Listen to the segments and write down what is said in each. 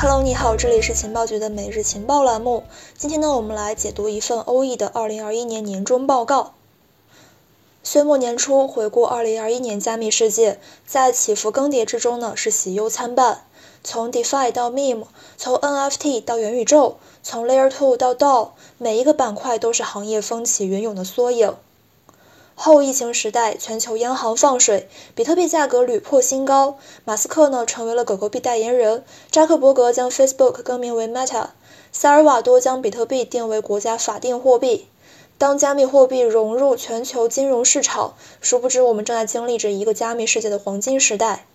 Hello，你好，这里是情报局的每日情报栏目。今天呢，我们来解读一份欧易的2021年年终报告。岁末年初，回顾2021年加密世界，在起伏更迭之中呢，是喜忧参半。从 DeFi 到 Meme，从 NFT 到元宇宙，从 Layer Two 到 DAO，每一个板块都是行业风起云涌的缩影。后疫情时代，全球央行放水，比特币价格屡破新高。马斯克呢成为了狗狗币代言人，扎克伯格将 Facebook 更名为 Meta，萨尔瓦多将比特币定为国家法定货币。当加密货币融入全球金融市场，殊不知我们正在经历着一个加密世界的黄金时代。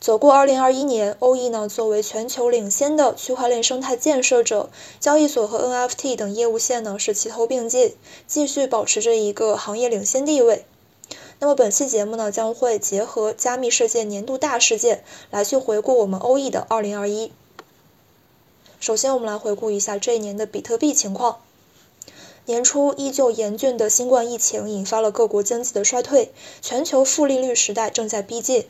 走过2021年，欧易呢作为全球领先的区块链生态建设者，交易所和 NFT 等业务线呢是齐头并进，继续保持着一个行业领先地位。那么本期节目呢将会结合加密世界年度大事件来去回顾我们欧易的2021。首先我们来回顾一下这一年的比特币情况。年初依旧严峻的新冠疫情引发了各国经济的衰退，全球负利率时代正在逼近。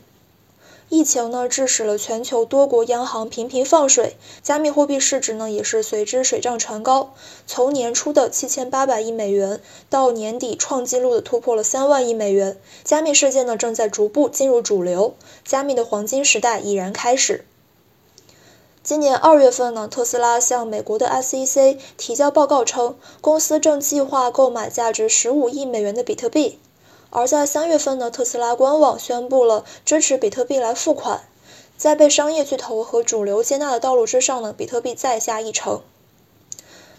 疫情呢，致使了全球多国央行频频放水，加密货币市值呢也是随之水涨船高。从年初的七千八百亿美元，到年底创纪录的突破了三万亿美元，加密世界呢正在逐步进入主流，加密的黄金时代已然开始。今年二月份呢，特斯拉向美国的 SEC 提交报告称，公司正计划购买价值十五亿美元的比特币。而在三月份呢，特斯拉官网宣布了支持比特币来付款，在被商业巨头和主流接纳的道路之上呢，比特币再下一城。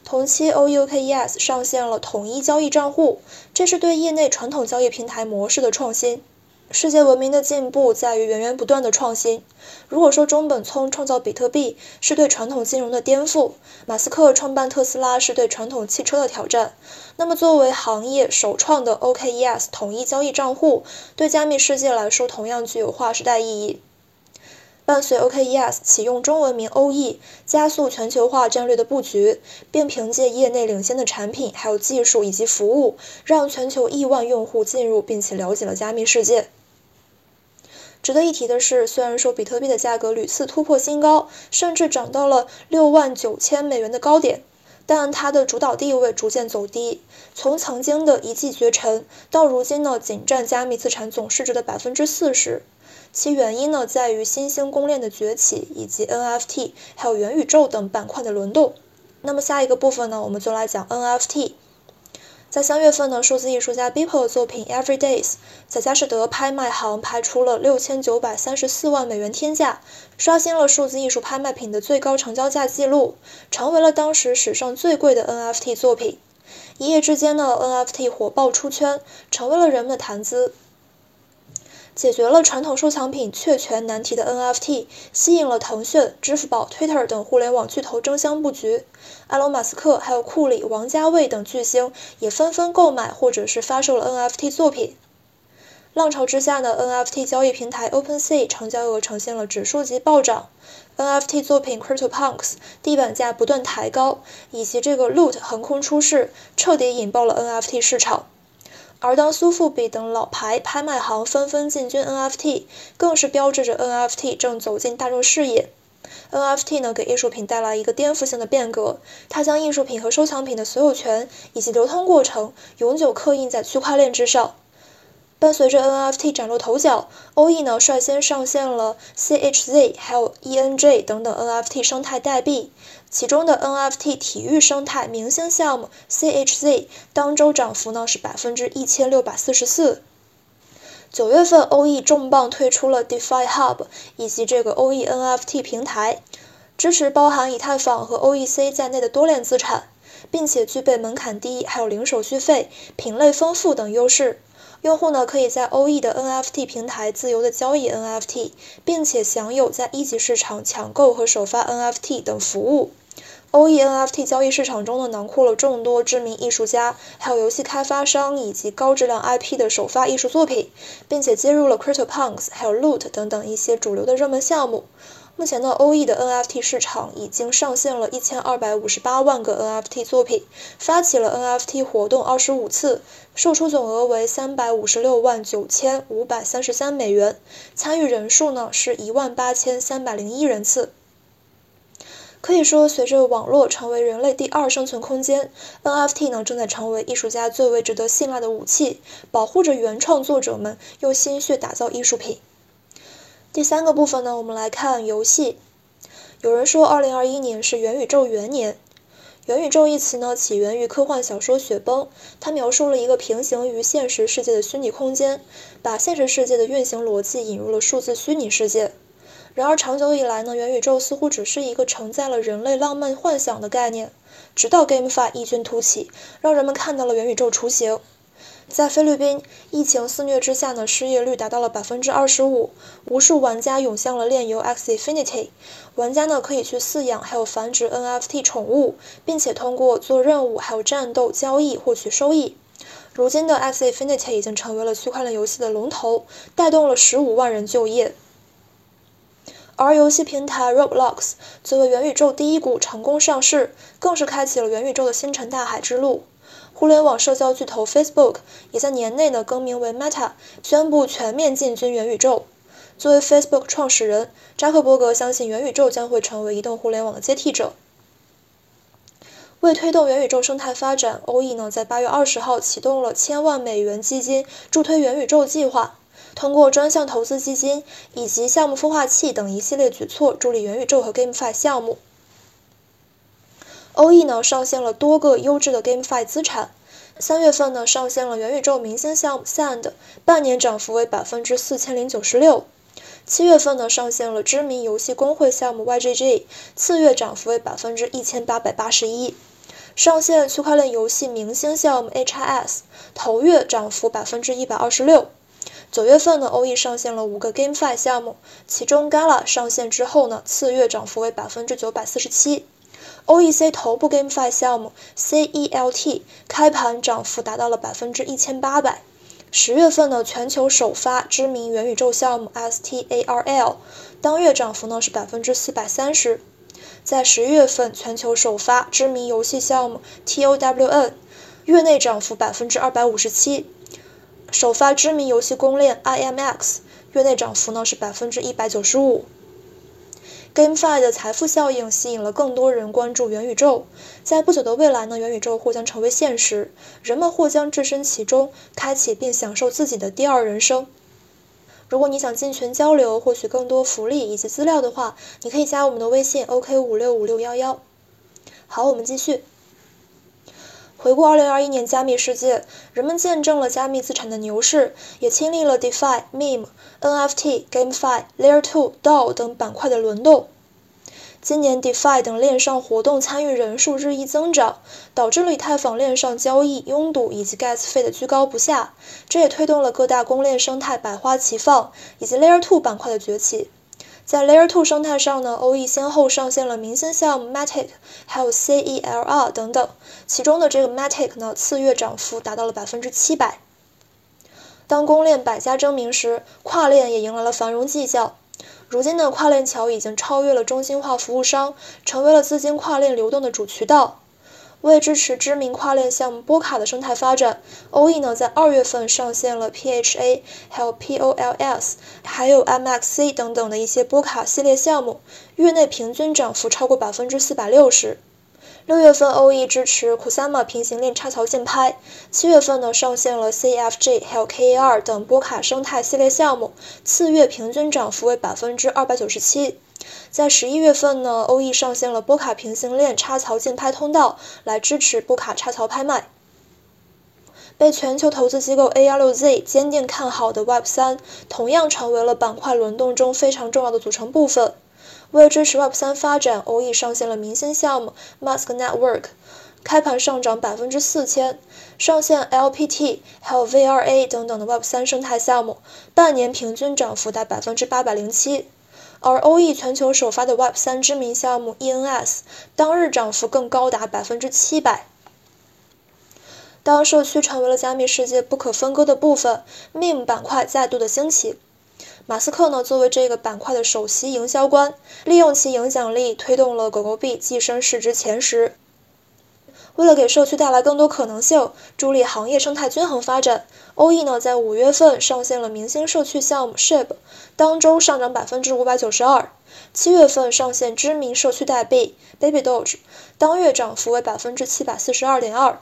同期，OUKES 上线了统一交易账户，这是对业内传统交易平台模式的创新。世界文明的进步在于源源不断的创新。如果说中本聪创造比特币是对传统金融的颠覆，马斯克创办特斯拉是对传统汽车的挑战，那么作为行业首创的 OKES 统一交易账户，对加密世界来说同样具有划时代意义。伴随 OKES 启用中文名欧易，加速全球化战略的布局，并凭借业内领先的产品、还有技术以及服务，让全球亿万用户进入并且了解了加密世界。值得一提的是，虽然说比特币的价格屡次突破新高，甚至涨到了六万九千美元的高点，但它的主导地位逐渐走低，从曾经的一骑绝尘，到如今呢仅占加密资产总市值的百分之四十。其原因呢，在于新兴公链的崛起，以及 NFT 还有元宇宙等板块的轮动。那么下一个部分呢，我们就来讲 NFT。在三月份呢，数字艺术家 Beeple 的作品 Every Days 在佳士得拍卖行拍出了六千九百三十四万美元天价，刷新了数字艺术拍卖品的最高成交价记录，成为了当时史上最贵的 NFT 作品。一夜之间呢，NFT 火爆出圈，成为了人们的谈资。解决了传统收藏品确权难题的 NFT，吸引了腾讯、支付宝、Twitter 等互联网巨头争相布局。埃隆·马斯克、还有库里、王家卫等巨星也纷纷购买或者是发售了 NFT 作品。浪潮之下的 NFT 交易平台 OpenSea 成交额呈现了指数级暴涨，NFT 作品 CryptoPunks 地板价不断抬高，以及这个 Loot 横空出世，彻底引爆了 NFT 市场。而当苏富比等老牌拍卖行纷纷进军 NFT，更是标志着 NFT 正走进大众视野。NFT 呢，给艺术品带来一个颠覆性的变革，它将艺术品和收藏品的所有权以及流通过程永久刻印在区块链之上。伴随着 NFT 崭露头角，，O.E 呢率先上线了 CHZ 还有 ENJ 等等 NFT 生态代币，其中的 NFT 体育生态明星项目 CHZ 当周涨幅呢是百分之一千六百四十四。九月份，O.E 重磅推出了 DeFi Hub 以及这个 O.E NFT 平台，支持包含以太坊和 OEC 在内的多链资产，并且具备门槛低、还有零手续费、品类丰富等优势。用户呢可以在 O.E 的 NFT 平台自由的交易 NFT，并且享有在一级市场抢购和首发 NFT 等服务。O.E NFT 交易市场中呢囊括了众多知名艺术家、还有游戏开发商以及高质量 IP 的首发艺术作品，并且接入了 CryptoPunks、还有 Loot 等等一些主流的热门项目。目前呢，欧易的 NFT 市场已经上线了一千二百五十八万个 NFT 作品，发起了 NFT 活动二十五次，售出总额为三百五十六万九千五百三十三美元，参与人数呢是一万八千三百零一人次。可以说，随着网络成为人类第二生存空间，NFT 呢正在成为艺术家最为值得信赖的武器，保护着原创作者们用心血打造艺术品。第三个部分呢，我们来看游戏。有人说，二零二一年是元宇宙元年。元宇宙一词呢，起源于科幻小说《雪崩》，它描述了一个平行于现实世界的虚拟空间，把现实世界的运行逻辑引入了数字虚拟世界。然而，长久以来呢，元宇宙似乎只是一个承载了人类浪漫幻想的概念，直到 GameFi 异军突起，让人们看到了元宇宙雏形。在菲律宾，疫情肆虐之下呢，失业率达到了百分之二十五，无数玩家涌向了链游 X Infinity。玩家呢可以去饲养还有繁殖 NFT 宠物，并且通过做任务还有战斗交易获取收益。如今的 X Infinity 已经成为了区块链游戏的龙头，带动了十五万人就业。而游戏平台 Roblox 作为元宇宙第一股成功上市，更是开启了元宇宙的星辰大海之路。互联网社交巨头 Facebook 也在年内呢更名为 Meta，宣布全面进军元宇宙。作为 Facebook 创始人，扎克伯格相信元宇宙将会成为移动互联网的接替者。为推动元宇宙生态发展，欧易呢在八月二十号启动了千万美元基金助推元宇宙计划，通过专项投资基金以及项目孵化器等一系列举措，助力元宇宙和 GameFi 项目。O.E 呢上线了多个优质的 GameFi 资产，三月份呢上线了元宇宙明星项目 Sand，半年涨幅为百分之四千零九十六。七月份呢上线了知名游戏公会项目 YGG，次月涨幅为百分之一千八百八十一。上线区块链游戏明星项目 HIS，头月涨幅百分之一百二十六。九月份呢 O.E 上线了五个 GameFi 项目，其中 Gala 上线之后呢次月涨幅为百分之九百四十七。OEC 头部 GameFi 项目 CELT 开盘涨幅达到了百分之一千八百。十月份呢，全球首发知名元宇宙项目 STARL，当月涨幅呢是百分之四百三十。在十一月份，全球首发知名游戏项目 TOWN，月内涨幅百分之二百五十七。首发知名游戏公链 IMX，月内涨幅呢是百分之一百九十五。GameFi 的财富效应吸引了更多人关注元宇宙，在不久的未来呢，元宇宙或将成为现实，人们或将置身其中，开启并享受自己的第二人生。如果你想进群交流，获取更多福利以及资料的话，你可以加我们的微信 OK 五六五六幺幺。好，我们继续。回顾2021年加密世界，人们见证了加密资产的牛市，也经历了 DeFi、Meme、NFT、GameFi、Layer 2、DAO 等板块的轮动。今年 DeFi 等链上活动参与人数日益增长，导致了以太坊链上交易拥堵以及 Gas 费的居高不下，这也推动了各大公链生态百花齐放，以及 Layer 2板块的崛起。在 Layer 2生态上呢，，O E 先后上线了明星项目 Matic，还有 CELR 等等。其中的这个 Matic 呢，次月涨幅达到了百分之七百。当公链百家争鸣时，跨链也迎来了繁荣绩效。如今的跨链桥已经超越了中心化服务商，成为了资金跨链流动的主渠道。为支持知名跨链项目波卡的生态发展，，O.E. 呢在二月份上线了 PHA，还有 POLS，还有 MXC 等等的一些波卡系列项目，月内平均涨幅超过百分之四百六十。六月份欧易支持 Kusama 平行链插槽竞拍，七月份呢上线了 CFG，还有 KAR 等波卡生态系列项目，次月平均涨幅为百分之二百九十七。在十一月份呢，欧易上线了波卡平行链插槽竞拍通道，来支持波卡插槽拍卖。被全球投资机构 A16Z 坚定看好的 Web3，同样成为了板块轮动中非常重要的组成部分。为支持 Web3 发展，欧易上线了明星项目 Mask Network，开盘上涨百分之四千，上线 LPT，还有 VRA 等等的 Web3 生态项目，半年平均涨幅达百分之八百零七。而欧易全球首发的 Web3 知名项目 ENS，当日涨幅更高达百分之七百。当社区成为了加密世界不可分割的部分，Meme 板块再度的兴起。马斯克呢，作为这个板块的首席营销官，利用其影响力推动了狗狗币跻身市值前十。为了给社区带来更多可能性，助力行业生态均衡发展，欧易呢在五月份上线了明星社区项目 SHIB，当周上涨百分之五百九十二。七月份上线知名社区代币 Baby Doge，当月涨幅为百分之七百四十二点二。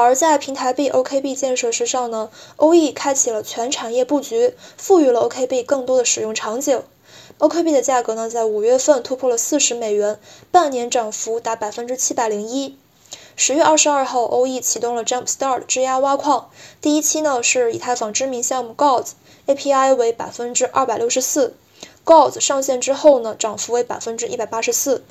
而在平台币 OKB 建设之上呢，，O E 开启了全产业布局，赋予了 OKB 更多的使用场景。OKB 的价格呢，在五月份突破了四十美元，半年涨幅达百分之七百零一。十月二十二号，，O E 启动了 Jumpstart 质押挖矿，第一期呢是以太坊知名项目 Gods，API 为百分之二百六十四。Gods 上线之后呢，涨幅为百分之一百八十四。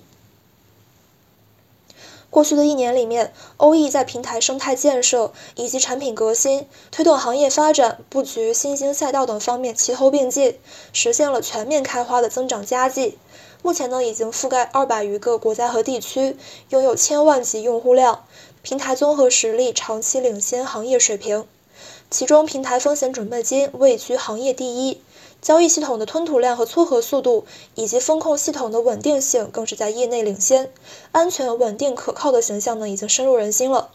过去的一年里面，欧易在平台生态建设以及产品革新、推动行业发展、布局新兴赛道等方面齐头并进，实现了全面开花的增长佳绩。目前呢，已经覆盖二百余个国家和地区，拥有千万级用户量，平台综合实力长期领先行业水平。其中，平台风险准备金位居行业第一，交易系统的吞吐量和撮合速度，以及风控系统的稳定性更是在业内领先，安全、稳定、可靠的形象呢，已经深入人心了。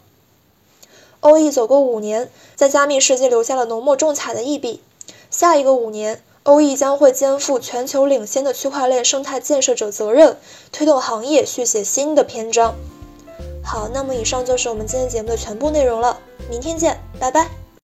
欧易走过五年，在加密世界留下了浓墨重彩的一笔。下一个五年，欧易将会肩负全球领先的区块链生态建设者责任，推动行业续写新的篇章。好，那么以上就是我们今天节目的全部内容了，明天见，拜拜。